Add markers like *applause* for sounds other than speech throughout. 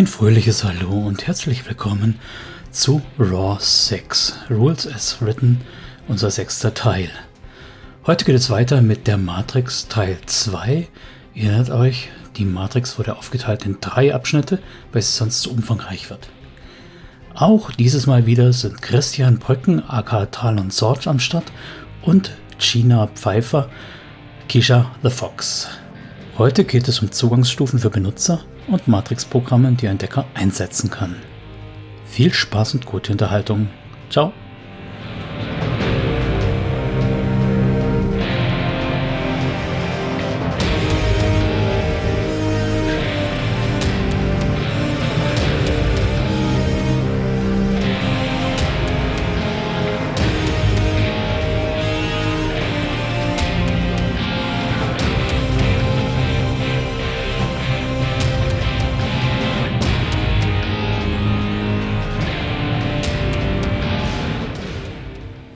Ein fröhliches Hallo und herzlich willkommen zu Raw 6, Rules as Written, unser sechster Teil. Heute geht es weiter mit der Matrix Teil 2. Ihr erinnert euch, die Matrix wurde aufgeteilt in drei Abschnitte, weil sie sonst zu umfangreich wird. Auch dieses Mal wieder sind Christian Brücken, aka Talon Sorge am Start und Gina Pfeiffer, Kisha the Fox. Heute geht es um Zugangsstufen für Benutzer und Matrix-Programme, die ein Entdecker einsetzen kann. Viel Spaß und gute Unterhaltung. Ciao.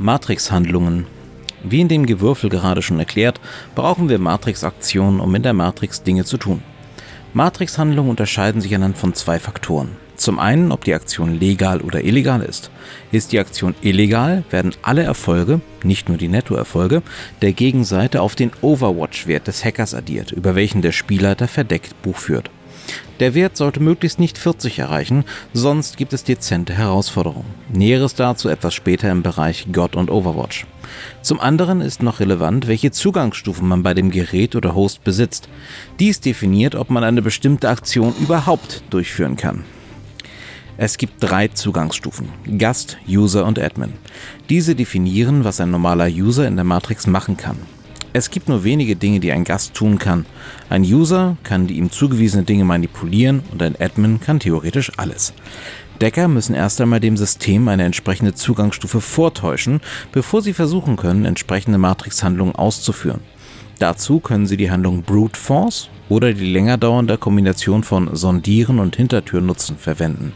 Matrix-Handlungen. Wie in dem Gewürfel gerade schon erklärt, brauchen wir Matrix-Aktionen, um in der Matrix Dinge zu tun. Matrix-Handlungen unterscheiden sich anhand von zwei Faktoren. Zum einen, ob die Aktion legal oder illegal ist. Ist die Aktion illegal, werden alle Erfolge, nicht nur die Nettoerfolge, der Gegenseite auf den Overwatch-Wert des Hackers addiert, über welchen der Spielleiter verdeckt Buch führt. Der Wert sollte möglichst nicht 40 erreichen, sonst gibt es dezente Herausforderungen. Näheres dazu etwas später im Bereich God und Overwatch. Zum anderen ist noch relevant, welche Zugangsstufen man bei dem Gerät oder Host besitzt. Dies definiert, ob man eine bestimmte Aktion überhaupt durchführen kann. Es gibt drei Zugangsstufen, Gast, User und Admin. Diese definieren, was ein normaler User in der Matrix machen kann. Es gibt nur wenige Dinge, die ein Gast tun kann. Ein User kann die ihm zugewiesene Dinge manipulieren und ein Admin kann theoretisch alles. Decker müssen erst einmal dem System eine entsprechende Zugangsstufe vortäuschen, bevor sie versuchen können, entsprechende Matrix-Handlungen auszuführen. Dazu können sie die Handlung Brute Force oder die länger dauernde Kombination von Sondieren und Hintertürnutzen verwenden.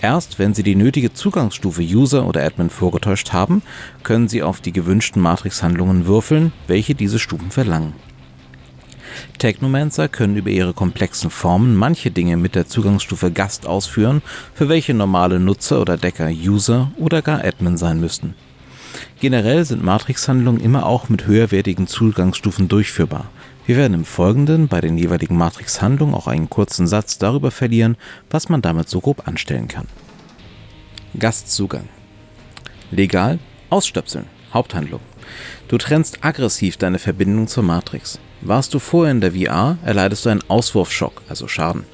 Erst wenn Sie die nötige Zugangsstufe User oder Admin vorgetäuscht haben, können Sie auf die gewünschten Matrix-Handlungen würfeln, welche diese Stufen verlangen. Technomancer können über ihre komplexen Formen manche Dinge mit der Zugangsstufe Gast ausführen, für welche normale Nutzer oder Decker User oder gar Admin sein müssten. Generell sind Matrix-Handlungen immer auch mit höherwertigen Zugangsstufen durchführbar. Wir werden im Folgenden bei den jeweiligen Matrix-Handlungen auch einen kurzen Satz darüber verlieren, was man damit so grob anstellen kann. Gastzugang. Legal ausstöpseln. Haupthandlung. Du trennst aggressiv deine Verbindung zur Matrix. Warst du vorher in der VR, erleidest du einen Auswurfschock, also Schaden.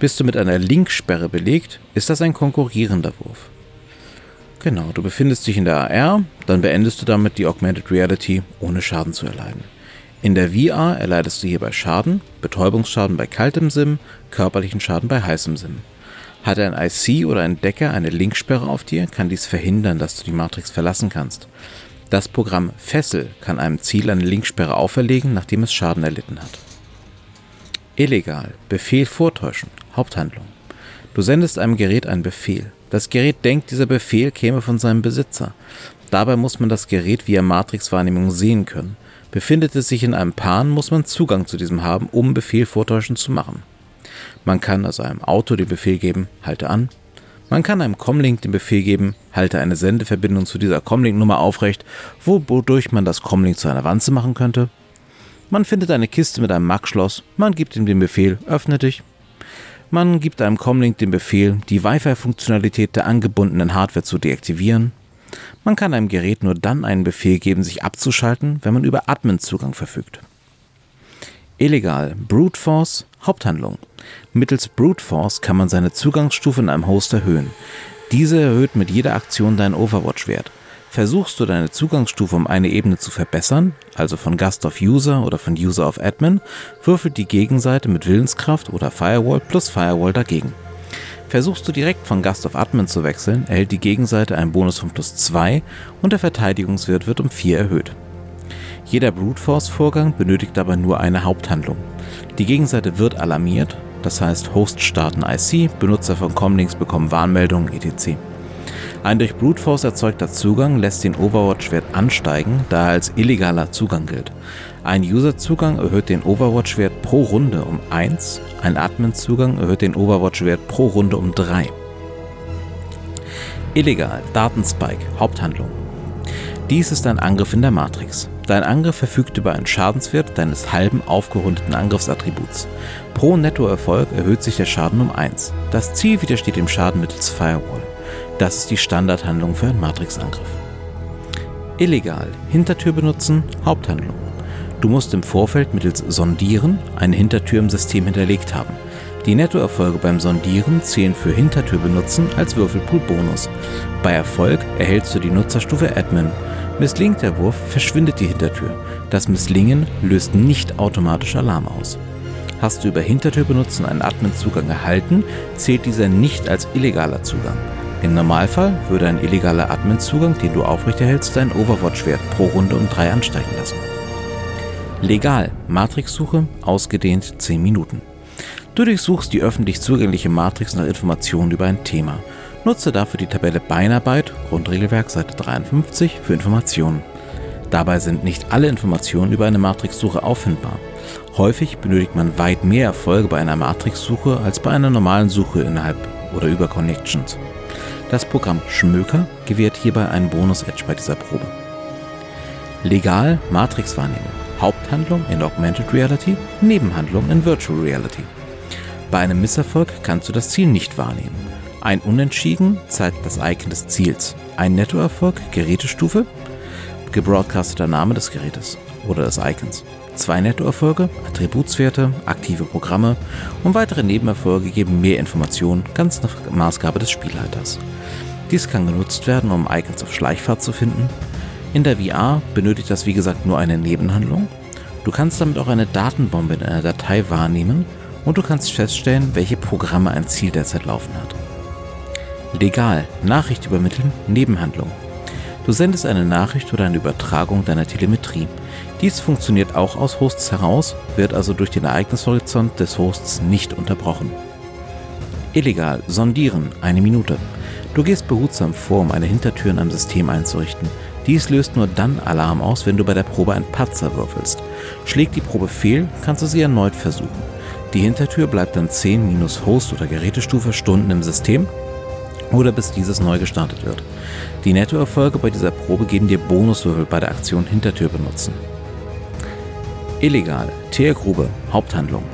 Bist du mit einer Linksperre belegt, ist das ein konkurrierender Wurf. Genau, du befindest dich in der AR, dann beendest du damit die Augmented Reality, ohne Schaden zu erleiden. In der VR erleidest du hierbei Schaden, Betäubungsschaden bei kaltem Sim, körperlichen Schaden bei heißem Sim. Hat ein IC oder ein Decker eine Linksperre auf dir, kann dies verhindern, dass du die Matrix verlassen kannst. Das Programm Fessel kann einem Ziel eine Linksperre auferlegen, nachdem es Schaden erlitten hat. Illegal. Befehl vortäuschen. Haupthandlung. Du sendest einem Gerät einen Befehl. Das Gerät denkt, dieser Befehl käme von seinem Besitzer. Dabei muss man das Gerät via Matrix-Wahrnehmung sehen können. Befindet es sich in einem Pan, muss man Zugang zu diesem haben, um Befehl vortäuschen zu machen. Man kann also einem Auto den Befehl geben, halte an. Man kann einem Comlink den Befehl geben, halte eine Sendeverbindung zu dieser Comlink-Nummer aufrecht, wodurch man das Comlink zu einer Wanze machen könnte. Man findet eine Kiste mit einem Mac-Schloss, man gibt ihm den Befehl, öffne dich. Man gibt einem Comlink den Befehl, die Wi-Fi-Funktionalität der angebundenen Hardware zu deaktivieren. Man kann einem Gerät nur dann einen Befehl geben, sich abzuschalten, wenn man über Admin-Zugang verfügt. Illegal. Brute Force Haupthandlung. Mittels Brute Force kann man seine Zugangsstufe in einem Host erhöhen. Diese erhöht mit jeder Aktion deinen Overwatch-Wert. Versuchst du deine Zugangsstufe um eine Ebene zu verbessern, also von Gast auf User oder von User auf Admin, würfelt die Gegenseite mit Willenskraft oder Firewall plus Firewall dagegen. Versuchst du direkt von Gast auf Admin zu wechseln, erhält die Gegenseite einen Bonus von plus 2 und der Verteidigungswert wird um 4 erhöht. Jeder Brute Force Vorgang benötigt aber nur eine Haupthandlung. Die Gegenseite wird alarmiert, das heißt Host starten IC, Benutzer von Comlinks bekommen Warnmeldungen etc. Ein durch Brute Force erzeugter Zugang lässt den Overwatch-Wert ansteigen, da er als illegaler Zugang gilt. Ein User-Zugang erhöht den Overwatch-Wert pro Runde um 1, ein Admin-Zugang erhöht den Overwatch-Wert pro Runde um 3. Illegal, Datenspike, Haupthandlung. Dies ist ein Angriff in der Matrix. Dein Angriff verfügt über einen Schadenswert deines halben aufgerundeten Angriffsattributs. Pro Nettoerfolg erhöht sich der Schaden um 1. Das Ziel widersteht dem Schaden mittels Firewall. Das ist die Standardhandlung für einen Matrix-Angriff. Illegal, Hintertür benutzen, Haupthandlung. Du musst im Vorfeld mittels Sondieren eine Hintertür im System hinterlegt haben. Die Nettoerfolge beim Sondieren zählen für Hintertür benutzen als Würfelpool-Bonus. Bei Erfolg erhältst du die Nutzerstufe Admin. Misslingt der Wurf, verschwindet die Hintertür. Das Misslingen löst nicht automatisch Alarm aus. Hast du über Hintertür benutzen einen Admin-Zugang erhalten, zählt dieser nicht als illegaler Zugang. Im Normalfall würde ein illegaler Admin-Zugang, den du aufrechterhältst, deinen Overwatch-Wert pro Runde um 3 ansteigen lassen. Legal, Matrix-Suche, ausgedehnt 10 Minuten. Du durchsuchst die öffentlich zugängliche Matrix nach Informationen über ein Thema. Nutze dafür die Tabelle Beinarbeit, Grundregelwerk Seite 53, für Informationen. Dabei sind nicht alle Informationen über eine Matrix-Suche auffindbar. Häufig benötigt man weit mehr Erfolge bei einer Matrix-Suche als bei einer normalen Suche innerhalb oder über Connections. Das Programm Schmöker gewährt hierbei einen Bonus-Edge bei dieser Probe. Legal Matrix-Wahrnehmung. Haupthandlung in Augmented Reality, Nebenhandlung in Virtual Reality. Bei einem Misserfolg kannst du das Ziel nicht wahrnehmen. Ein Unentschieden zeigt das Icon des Ziels. Ein Nettoerfolg, Gerätestufe, gebroadcasteter Name des Gerätes oder des Icons. Zwei Nettoerfolge, Attributswerte, aktive Programme und weitere Nebenerfolge geben mehr Informationen, ganz nach Maßgabe des Spielleiters. Dies kann genutzt werden, um Icons auf Schleichfahrt zu finden, in der VR benötigt das wie gesagt nur eine Nebenhandlung. Du kannst damit auch eine Datenbombe in einer Datei wahrnehmen und du kannst feststellen, welche Programme ein Ziel derzeit laufen hat. Legal, Nachricht übermitteln, Nebenhandlung. Du sendest eine Nachricht oder eine Übertragung deiner Telemetrie. Dies funktioniert auch aus Hosts heraus, wird also durch den Ereignishorizont des Hosts nicht unterbrochen. Illegal, sondieren, eine Minute. Du gehst behutsam vor, um eine Hintertür in einem System einzurichten. Dies löst nur dann Alarm aus, wenn du bei der Probe ein Patzer würfelst. Schlägt die Probe fehl, kannst du sie erneut versuchen. Die Hintertür bleibt dann 10 minus Host- oder Gerätestufe Stunden im System oder bis dieses neu gestartet wird. Die Nettoerfolge bei dieser Probe geben dir Bonuswürfel bei der Aktion Hintertür benutzen. Illegal, Teergrube, Haupthandlung.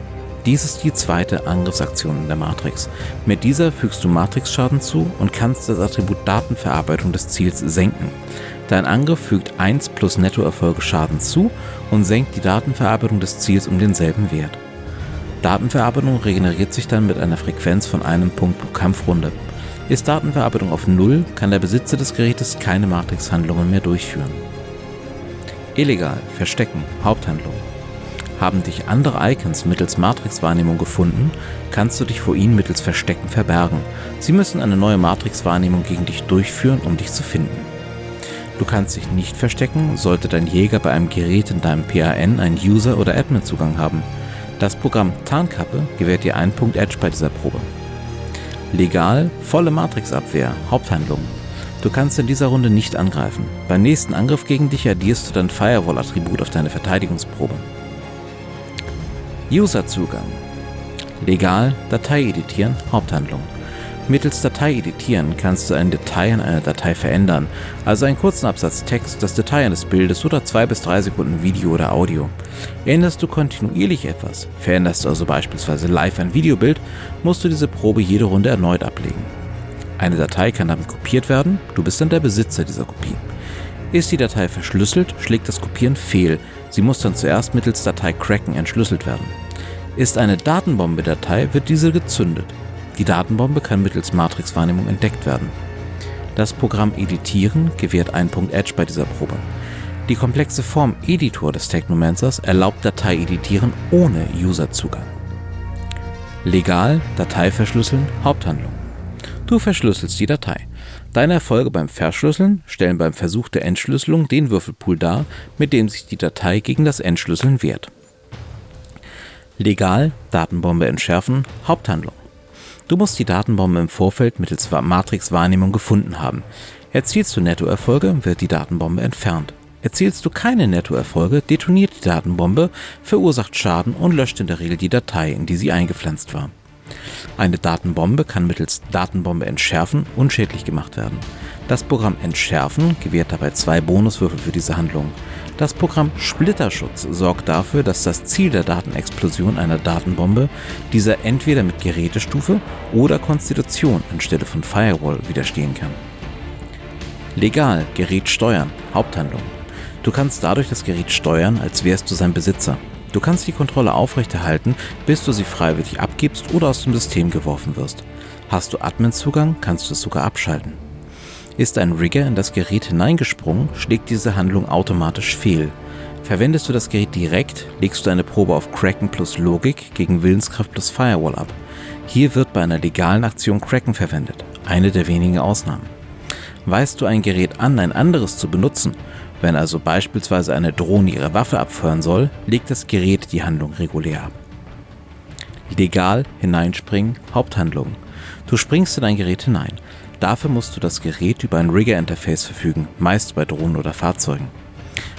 Dies ist die zweite Angriffsaktion in der Matrix. Mit dieser fügst du Matrix-Schaden zu und kannst das Attribut Datenverarbeitung des Ziels senken. Dein Angriff fügt 1 plus Nettoerfolge Schaden zu und senkt die Datenverarbeitung des Ziels um denselben Wert. Datenverarbeitung regeneriert sich dann mit einer Frequenz von einem Punkt pro Kampfrunde. Ist Datenverarbeitung auf 0, kann der Besitzer des Gerätes keine Matrix-Handlungen mehr durchführen. Illegal, Verstecken, Haupthandlung. Haben dich andere Icons mittels Matrix-Wahrnehmung gefunden, kannst du dich vor ihnen mittels Verstecken verbergen. Sie müssen eine neue Matrix-Wahrnehmung gegen dich durchführen, um dich zu finden. Du kannst dich nicht verstecken, sollte dein Jäger bei einem Gerät in deinem PAN einen User- oder Admin-Zugang haben. Das Programm Tarnkappe gewährt dir einen Punkt Edge bei dieser Probe. Legal, volle Matrix-Abwehr, Haupthandlung. Du kannst in dieser Runde nicht angreifen. Beim nächsten Angriff gegen dich addierst du dein Firewall-Attribut auf deine Verteidigungsprobe. User-Zugang. Legal, Datei editieren, Haupthandlung. Mittels Datei editieren kannst du ein Detail in einer Datei verändern, also einen kurzen Absatz Text, das Detail eines Bildes oder zwei bis drei Sekunden Video oder Audio. Änderst du kontinuierlich etwas, veränderst du also beispielsweise live ein Videobild, musst du diese Probe jede Runde erneut ablegen. Eine Datei kann damit kopiert werden, du bist dann der Besitzer dieser Kopie. Ist die Datei verschlüsselt, schlägt das Kopieren fehl, sie muss dann zuerst mittels Datei Cracken entschlüsselt werden. Ist eine Datenbombe-Datei, wird diese gezündet. Die Datenbombe kann mittels Matrix-Wahrnehmung entdeckt werden. Das Programm Editieren gewährt einen Punkt Edge bei dieser Probe. Die komplexe Form Editor des Technomancers erlaubt Datei editieren ohne Userzugang. Legal, Datei verschlüsseln, Haupthandlung. Du verschlüsselst die Datei. Deine Erfolge beim Verschlüsseln stellen beim Versuch der Entschlüsselung den Würfelpool dar, mit dem sich die Datei gegen das Entschlüsseln wehrt. Legal, Datenbombe entschärfen, Haupthandlung. Du musst die Datenbombe im Vorfeld mittels Matrix-Wahrnehmung gefunden haben. Erzielst du Nettoerfolge, wird die Datenbombe entfernt. Erzielst du keine Nettoerfolge, detoniert die Datenbombe, verursacht Schaden und löscht in der Regel die Datei, in die sie eingepflanzt war. Eine Datenbombe kann mittels Datenbombe entschärfen unschädlich gemacht werden. Das Programm Entschärfen gewährt dabei zwei Bonuswürfel für diese Handlung. Das Programm Splitterschutz sorgt dafür, dass das Ziel der Datenexplosion einer Datenbombe dieser entweder mit Gerätestufe oder Konstitution anstelle von Firewall widerstehen kann. Legal Gerät steuern Haupthandlung. Du kannst dadurch das Gerät steuern, als wärst du sein Besitzer. Du kannst die Kontrolle aufrechterhalten, bis du sie freiwillig abgibst oder aus dem System geworfen wirst. Hast du Admin-Zugang, kannst du es sogar abschalten. Ist ein Rigger in das Gerät hineingesprungen, schlägt diese Handlung automatisch fehl. Verwendest du das Gerät direkt, legst du eine Probe auf Kraken plus Logik gegen Willenskraft plus Firewall ab. Hier wird bei einer legalen Aktion Kraken verwendet, eine der wenigen Ausnahmen. Weist du ein Gerät an, ein anderes zu benutzen, wenn also beispielsweise eine Drohne ihre Waffe abfeuern soll, legt das Gerät die Handlung regulär ab. Legal hineinspringen, Haupthandlung. Du springst in ein Gerät hinein. Dafür musst du das Gerät über ein Rigger-Interface verfügen, meist bei Drohnen oder Fahrzeugen.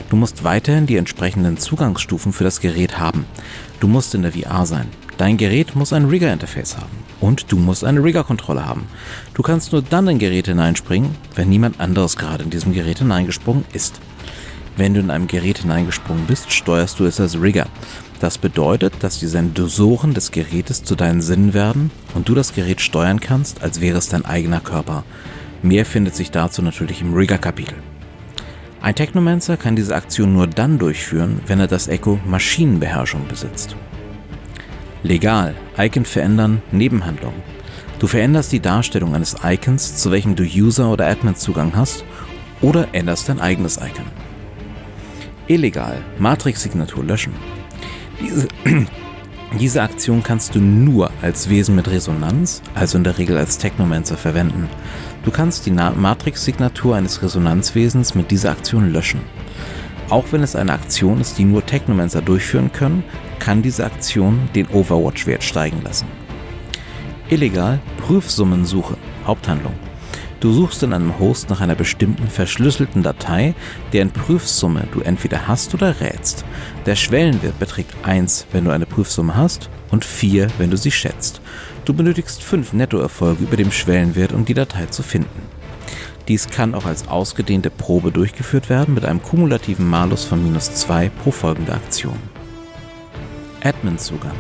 Du musst weiterhin die entsprechenden Zugangsstufen für das Gerät haben. Du musst in der VR sein. Dein Gerät muss ein Rigger-Interface haben. Und du musst eine Rigger-Kontrolle haben. Du kannst nur dann in Gerät hineinspringen, wenn niemand anderes gerade in diesem Gerät hineingesprungen ist. Wenn du in einem Gerät hineingesprungen bist, steuerst du es als Rigger. Das bedeutet, dass die Sensoren des Gerätes zu deinen Sinnen werden und du das Gerät steuern kannst, als wäre es dein eigener Körper. Mehr findet sich dazu natürlich im Rigger-Kapitel. Ein Technomancer kann diese Aktion nur dann durchführen, wenn er das Echo Maschinenbeherrschung besitzt. Legal, Icon verändern, Nebenhandlung. Du veränderst die Darstellung eines Icons, zu welchem du User- oder Admin-Zugang hast, oder änderst dein eigenes Icon. Illegal, Matrix-Signatur löschen. Diese, *clears throat* diese Aktion kannst du nur als Wesen mit Resonanz, also in der Regel als Technomancer, verwenden. Du kannst die Matrix-Signatur eines Resonanzwesens mit dieser Aktion löschen. Auch wenn es eine Aktion ist, die nur Technomancer durchführen können, kann diese Aktion den Overwatch-Wert steigen lassen. Illegal Prüfsummensuche, Haupthandlung. Du suchst in einem Host nach einer bestimmten verschlüsselten Datei, deren Prüfsumme du entweder hast oder rätst. Der Schwellenwert beträgt 1, wenn du eine Prüfsumme hast und 4, wenn du sie schätzt. Du benötigst 5 Nettoerfolge über dem Schwellenwert, um die Datei zu finden. Dies kann auch als ausgedehnte Probe durchgeführt werden mit einem kumulativen Malus von minus 2 pro folgende Aktion. Admin-Zugang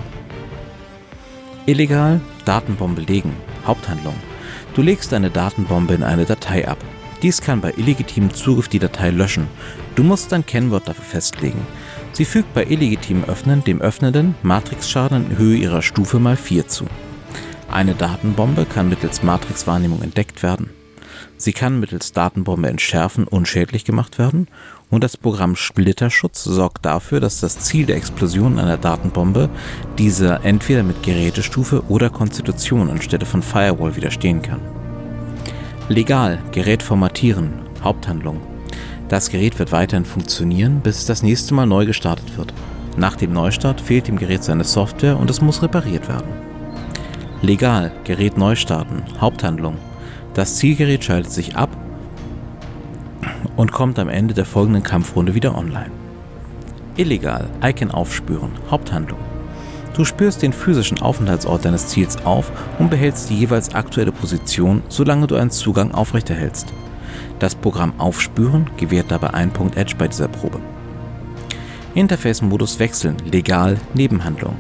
Illegal Datenbombe legen, Haupthandlung. Du legst deine Datenbombe in eine Datei ab. Dies kann bei illegitimem Zugriff die Datei löschen. Du musst dein Kennwort dafür festlegen. Sie fügt bei illegitimem Öffnen dem Öffnenden Matrixschaden in Höhe ihrer Stufe mal 4 zu. Eine Datenbombe kann mittels Matrixwahrnehmung entdeckt werden. Sie kann mittels Datenbombe entschärfen unschädlich gemacht werden und das Programm Splitterschutz sorgt dafür, dass das Ziel der Explosion einer Datenbombe dieser entweder mit Gerätestufe oder Konstitution anstelle von Firewall widerstehen kann. Legal Gerät formatieren Haupthandlung. Das Gerät wird weiterhin funktionieren, bis es das nächste Mal neu gestartet wird. Nach dem Neustart fehlt dem Gerät seine Software und es muss repariert werden. Legal Gerät neu starten Haupthandlung. Das Zielgerät schaltet sich ab und kommt am Ende der folgenden Kampfrunde wieder online. Illegal, Icon aufspüren, Haupthandlung. Du spürst den physischen Aufenthaltsort deines Ziels auf und behältst die jeweils aktuelle Position, solange du einen Zugang aufrechterhältst. Das Programm Aufspüren gewährt dabei einen Punkt Edge bei dieser Probe. Interface-Modus wechseln, legal, Nebenhandlung.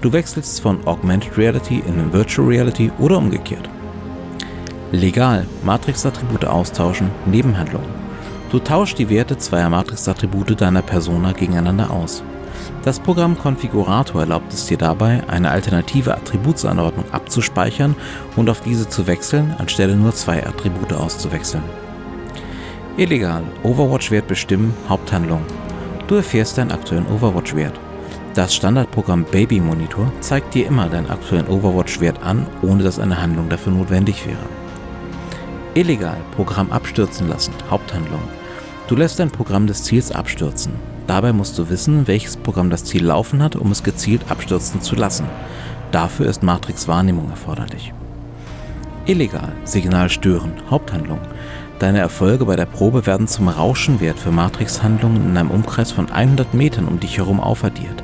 Du wechselst von Augmented Reality in Virtual Reality oder umgekehrt. Legal, Matrix-Attribute austauschen, Nebenhandlung. Du tauschst die Werte zweier Matrix-Attribute deiner Persona gegeneinander aus. Das Programm Konfigurator erlaubt es dir dabei, eine alternative Attributsanordnung abzuspeichern und auf diese zu wechseln, anstelle nur zwei Attribute auszuwechseln. Illegal, Overwatch-Wert bestimmen, Haupthandlung. Du erfährst deinen aktuellen Overwatch-Wert. Das Standardprogramm Baby Monitor zeigt dir immer deinen aktuellen Overwatch-Wert an, ohne dass eine Handlung dafür notwendig wäre. Illegal Programm abstürzen lassen, Haupthandlung. Du lässt dein Programm des Ziels abstürzen. Dabei musst du wissen, welches Programm das Ziel laufen hat, um es gezielt abstürzen zu lassen. Dafür ist Matrix Wahrnehmung erforderlich. Illegal, Signal stören, Haupthandlung. Deine Erfolge bei der Probe werden zum Rauschenwert für Matrix-Handlungen in einem Umkreis von 100 Metern um dich herum aufaddiert.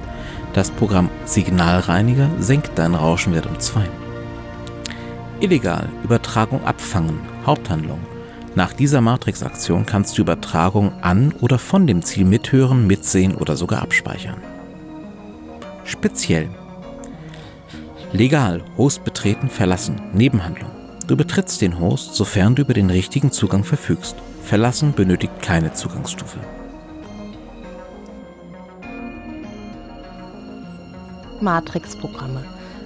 Das Programm Signalreiniger senkt deinen Rauschenwert um 2. Illegal, Übertragung abfangen, Haupthandlung. Nach dieser Matrix-Aktion kannst du Übertragung an oder von dem Ziel mithören, mitsehen oder sogar abspeichern. Speziell. Legal, Host betreten, verlassen, Nebenhandlung. Du betrittst den Host, sofern du über den richtigen Zugang verfügst. Verlassen benötigt keine Zugangsstufe. Matrix-Programme.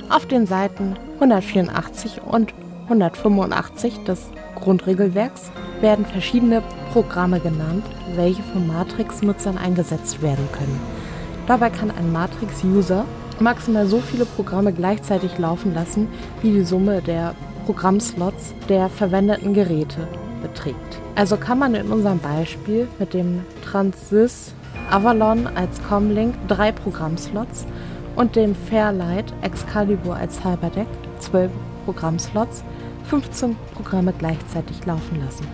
Auf den Seiten 184 und 185 des Grundregelwerks werden verschiedene Programme genannt, welche von Matrix-Nutzern eingesetzt werden können. Dabei kann ein Matrix-User maximal so viele Programme gleichzeitig laufen lassen, wie die Summe der Programmslots der verwendeten Geräte beträgt. Also kann man in unserem Beispiel mit dem Transys Avalon als Comlink drei Programmslots und dem Fairlight Excalibur als Cyberdeck zwölf Programmslots 15 Programme gleichzeitig laufen lassen.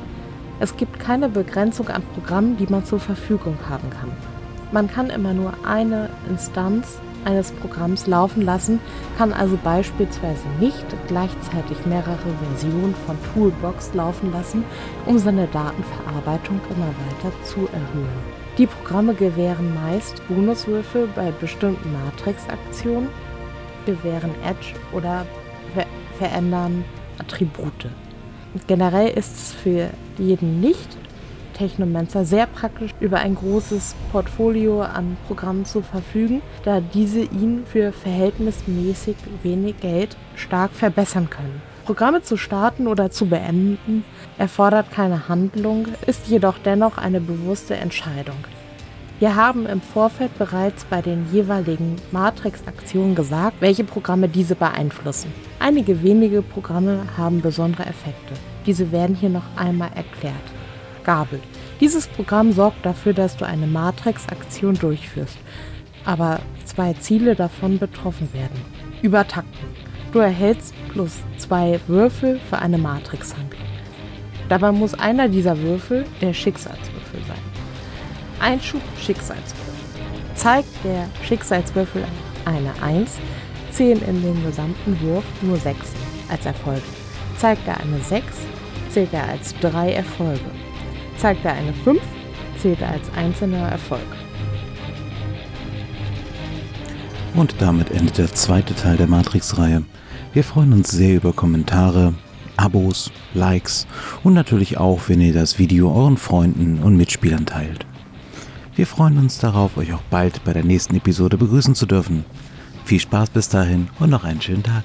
Es gibt keine Begrenzung an Programmen, die man zur Verfügung haben kann. Man kann immer nur eine Instanz eines Programms laufen lassen, kann also beispielsweise nicht gleichzeitig mehrere Versionen von Toolbox laufen lassen, um seine Datenverarbeitung immer weiter zu erhöhen. Die Programme gewähren meist Bonuswürfel bei bestimmten Matrix-Aktionen, gewähren Edge oder ver verändern Attribute. Generell ist es für jeden nicht Technomancer sehr praktisch, über ein großes Portfolio an Programmen zu verfügen, da diese ihn für verhältnismäßig wenig Geld stark verbessern können. Programme zu starten oder zu beenden erfordert keine Handlung, ist jedoch dennoch eine bewusste Entscheidung. Wir haben im Vorfeld bereits bei den jeweiligen Matrix-Aktionen gesagt, welche Programme diese beeinflussen. Einige wenige Programme haben besondere Effekte. Diese werden hier noch einmal erklärt. Gabel. Dieses Programm sorgt dafür, dass du eine Matrix-Aktion durchführst, aber zwei Ziele davon betroffen werden. Übertakten. Du erhältst plus zwei Würfel für eine Matrix-Handlung. Dabei muss einer dieser Würfel der Schicksalswürfel sein. Einschub Schicksalswürfel. Zeigt der Schicksalswürfel eine 1, zählen in den gesamten Wurf nur 6 als Erfolge. Zeigt er eine 6, zählt er als 3 Erfolge. Zeigt er eine 5, zählt er als einzelner Erfolg. Und damit endet der zweite Teil der Matrix-Reihe. Wir freuen uns sehr über Kommentare, Abos, Likes und natürlich auch, wenn ihr das Video euren Freunden und Mitspielern teilt. Wir freuen uns darauf, euch auch bald bei der nächsten Episode begrüßen zu dürfen. Viel Spaß bis dahin und noch einen schönen Tag.